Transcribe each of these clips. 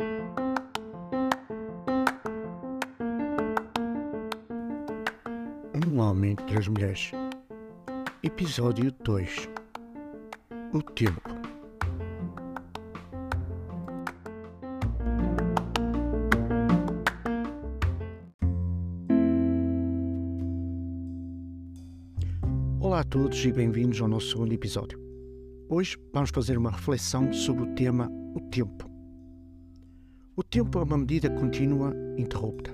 Um homem três mulheres. Episódio 2 O tempo. Olá a todos e bem-vindos ao nosso segundo episódio. Hoje vamos fazer uma reflexão sobre o tema o tempo. O tempo é uma medida contínua interrupta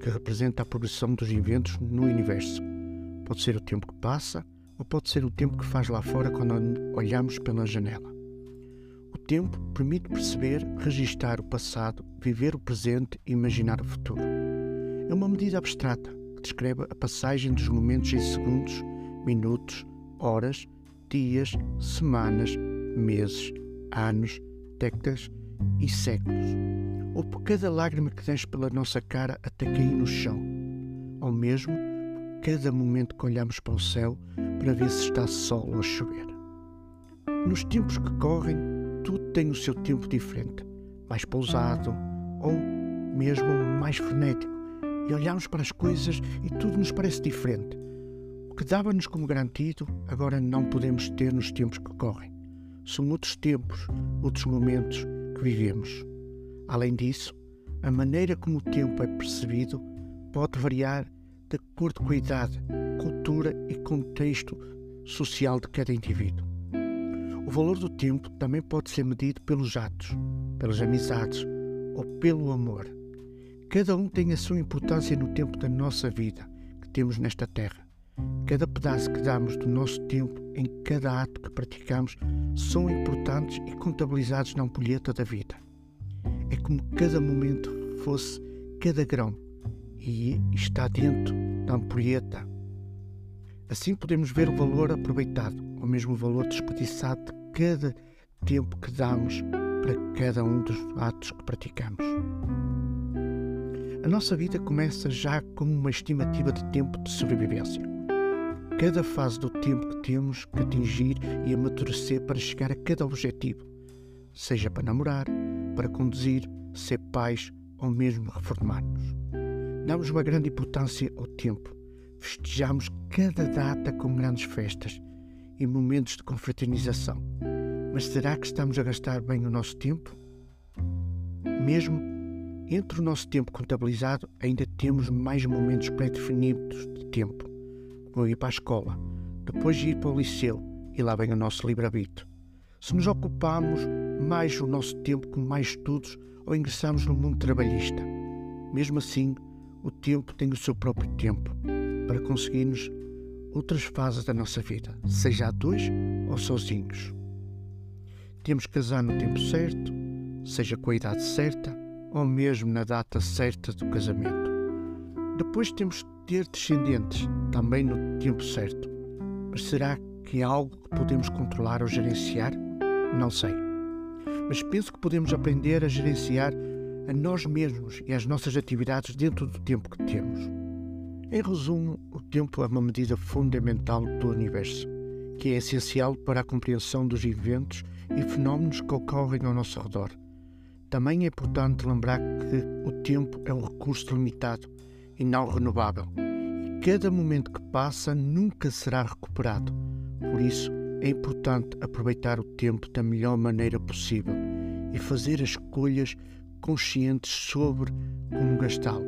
que representa a progressão dos eventos no universo. Pode ser o tempo que passa ou pode ser o tempo que faz lá fora quando olhamos pela janela. O tempo permite perceber, registar o passado, viver o presente e imaginar o futuro. É uma medida abstrata que descreve a passagem dos momentos em segundos, minutos, horas, dias, semanas, meses, anos, décadas e séculos ou por cada lágrima que desce pela nossa cara até cair no chão, ou mesmo cada momento que olhamos para o céu para ver se está sol ou chover. Nos tempos que correm, tudo tem o seu tempo diferente, mais pausado ou mesmo mais frenético, e olhamos para as coisas e tudo nos parece diferente. O que dava-nos como garantido, agora não podemos ter nos tempos que correm. São outros tempos, outros momentos que vivemos. Além disso, a maneira como o tempo é percebido pode variar de acordo com a idade, cultura e contexto social de cada indivíduo. O valor do tempo também pode ser medido pelos atos, pelas amizades ou pelo amor. Cada um tem a sua importância no tempo da nossa vida que temos nesta terra. Cada pedaço que damos do nosso tempo em cada ato que praticamos são importantes e contabilizados na ampulheta da vida como cada momento fosse cada grão e está dentro da ampulheta. Assim podemos ver o valor aproveitado, ou mesmo o valor desperdiçado de cada tempo que damos para cada um dos atos que praticamos. A nossa vida começa já como uma estimativa de tempo de sobrevivência. Cada fase do tempo que temos que atingir e amadurecer para chegar a cada objetivo, seja para namorar, para conduzir, ser pais ou mesmo reformar-nos. Damos uma grande importância ao tempo. Festejamos cada data com grandes festas e momentos de confraternização. Mas será que estamos a gastar bem o nosso tempo? Mesmo entre o nosso tempo contabilizado, ainda temos mais momentos pré-definidos de tempo, como ir para a escola, depois ir para o liceu e lá vem o nosso livre-arbítrio. Se nos ocupamos mais o nosso tempo com mais estudos ou ingressamos no mundo trabalhista. Mesmo assim, o tempo tem o seu próprio tempo para conseguirmos outras fases da nossa vida, seja a dois ou sozinhos. Temos que casar no tempo certo, seja com a idade certa ou mesmo na data certa do casamento. Depois temos que ter descendentes, também no tempo certo. Mas será que é algo que podemos controlar ou gerenciar? Não sei mas penso que podemos aprender a gerenciar a nós mesmos e as nossas atividades dentro do tempo que temos. Em resumo, o tempo é uma medida fundamental do universo, que é essencial para a compreensão dos eventos e fenómenos que ocorrem ao nosso redor. Também é importante lembrar que o tempo é um recurso limitado e não renovável, e cada momento que passa nunca será recuperado. Por isso, é importante aproveitar o tempo da melhor maneira possível e fazer as escolhas conscientes sobre como gastá-lo.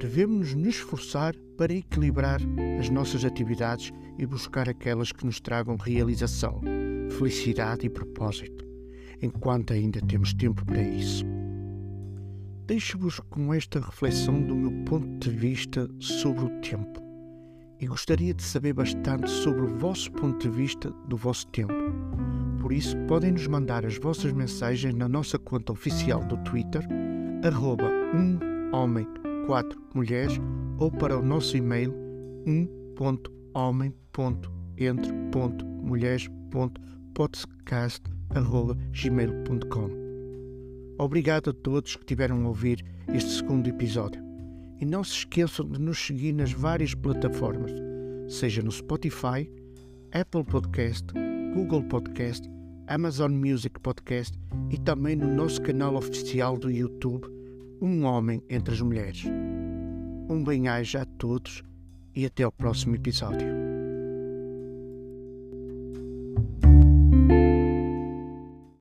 Devemos nos esforçar para equilibrar as nossas atividades e buscar aquelas que nos tragam realização, felicidade e propósito, enquanto ainda temos tempo para isso. Deixo-vos com esta reflexão do meu ponto de vista sobre o tempo e gostaria de saber bastante sobre o vosso ponto de vista do vosso tempo. Por isso, podem nos mandar as vossas mensagens na nossa conta oficial do Twitter, arroba um homem, quatro mulheres, ou para o nosso e-mail um.homem.entre.mulheres.podcast.gmail.com Obrigado a todos que tiveram a ouvir este segundo episódio. E não se esqueçam de nos seguir nas várias plataformas, seja no Spotify, Apple Podcast, Google Podcast, Amazon Music Podcast e também no nosso canal oficial do YouTube Um Homem entre as Mulheres. Um bem-aja a todos e até ao próximo episódio.